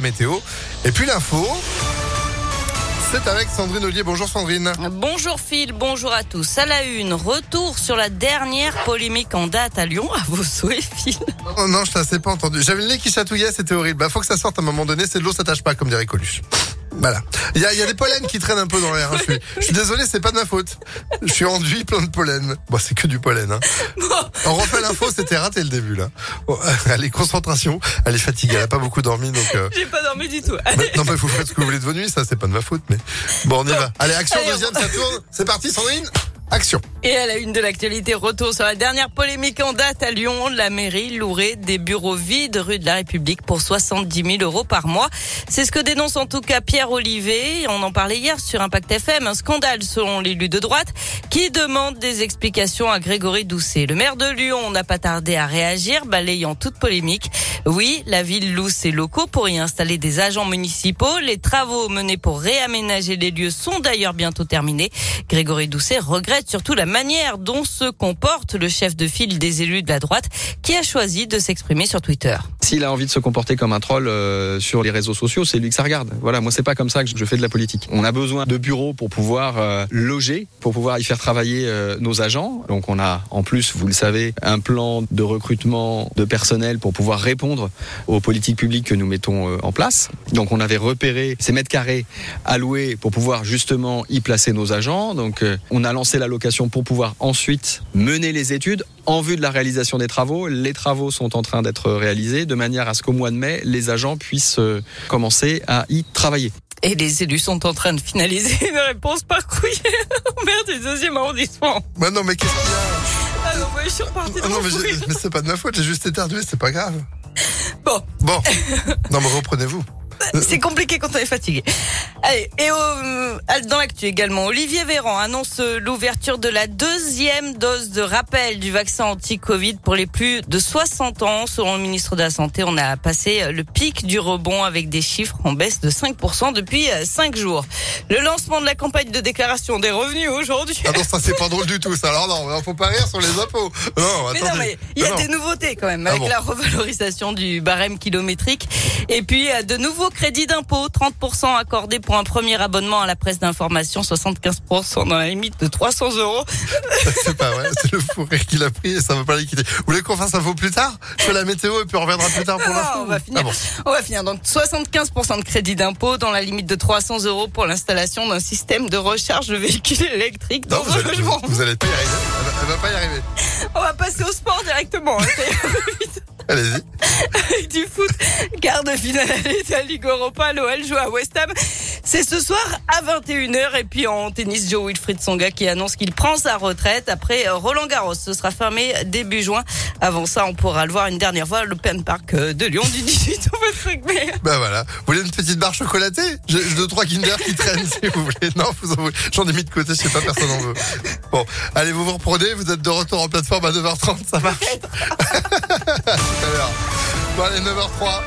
Météo. Et puis l'info. C'est avec Sandrine Ollier. Bonjour Sandrine. Bonjour Phil, bonjour à tous. À la une, retour sur la dernière polémique en date à Lyon. À vos souhaits, Phil. Oh non, je t'ai pas entendu. J'avais le nez qui chatouillait, c'était horrible. Bah, faut que ça sorte à un moment donné, c'est de l'eau, ça tâche pas, comme dirait Coluche. Voilà. Il y a, y a des pollens qui traînent un peu dans l'air. hein. Je, suis, je suis désolé, c'est pas de ma faute. Je suis enduit plein de pollen. Bon, c'est que du pollen. Hein. On refait l'info, c'était raté le début là. Bon, allez, concentration. Elle est fatiguée, elle a pas beaucoup dormi, donc. euh, J'ai pas dormi du tout. mais- non, mais vous faites ce que vous voulez de vos nuits, ça c'est pas de ma faute, mais bon, on y va. Allez, action Allez, on- deuxième, ça tourne. C'est parti, Sandrine. Action. Et à la une de l'actualité, retour sur la dernière polémique en date à Lyon. La mairie louerait des bureaux vides rue de la République pour 70 000 euros par mois. C'est ce que dénonce en tout cas Pierre Olivier. On en parlait hier sur Impact FM. Un scandale selon l'élu de droite qui demande des explications à Grégory Doucet. Le maire de Lyon n'a pas tardé à réagir, balayant toute polémique. Oui, la ville loue ses locaux pour y installer des agents municipaux. Les travaux menés pour réaménager les lieux sont d'ailleurs bientôt terminés. Grégory Doucet regrette surtout la manière dont se comporte le chef de file des élus de la droite qui a choisi de s'exprimer sur Twitter. S'il a envie de se comporter comme un troll euh, sur les réseaux sociaux, c'est lui que ça regarde. Voilà, moi c'est pas comme ça que je fais de la politique. On a besoin de bureaux pour pouvoir euh, loger, pour pouvoir y faire travailler euh, nos agents. Donc on a en plus, vous le savez, un plan de recrutement de personnel pour pouvoir répondre aux politiques publiques que nous mettons en place. Donc on avait repéré ces mètres carrés alloués pour pouvoir justement y placer nos agents. Donc on a lancé la location pour pouvoir ensuite mener les études en vue de la réalisation des travaux. Les travaux sont en train d'être réalisés de manière à ce qu'au mois de mai, les agents puissent euh, commencer à y travailler. Et les élus sont en train de finaliser une réponse par courrier au maire du deuxième arrondissement. Bah non, mais qu'est-ce qu'il y a Ah non, moi, je suis repartie de Ah non, mais, mais c'est pas de ma faute, j'ai juste éternué, c'est pas grave. Bon, Bon. Non, mais reprenez-vous. C'est compliqué quand on est fatigué. Allez, et au- dans l'actu également, Olivier Véran annonce l'ouverture de la deuxième dose de rappel du vaccin anti-Covid pour les plus de 60 ans. Selon le ministre de la Santé, on a passé le pic du rebond avec des chiffres en baisse de 5% depuis 5 jours. Le lancement de la campagne de déclaration des revenus aujourd'hui. Ah non, ça c'est pas drôle du tout, ça. Alors non, faut pas rire sur les impôts. Non, Mais attendez. non, mais il y a Non, des nouveautés quand même, Ah avec bon. la revalorisation du barème kilométrique. Et puis, euh, de nouveaux crédits d'impôt, 30% accordés pour un premier abonnement à la presse d'information, 75% dans la limite de 300 euros. C'est pas vrai, c'est le fou rire qu'il a pris et ça va pas les quitter. Vous voulez qu'on fasse info plus tard? Je fais la météo et puis on reviendra plus tard pour Non, l'info. on va finir. Ah bon. On va finir. Donc, 75% de crédit d'impôt dans la limite de 300 euros pour l'installation d'un système de recharge de véhicules électriques Non, dans vous un allez, logement. vous allez pas y arriver. Elle va, elle va pas y arriver. On va passer au sport directement. hein. Allez-y. Avec du foot. Quart de finale de la Ligue Europa, l'OL joue à West Ham. C'est ce soir à 21h. Et puis en tennis, Joe Wilfried Songa qui annonce qu'il prend sa retraite après Roland Garros. Ce sera fermé début juin. Avant ça, on pourra le voir une dernière fois à l'Open Park de Lyon du 18 au. Mais Bah voilà. Vous voulez une petite barre chocolatée? J'ai j'ai deux, trois Kinder qui traînent si vous voulez. Non, vous en voulez. J'en ai mis de côté, je sais pas, personne en veut. Bon, allez, vous vous reprenez, vous êtes de retour en plateforme à 9h30, ça marche. À tout à l'heure. Bon, allez, 9h03.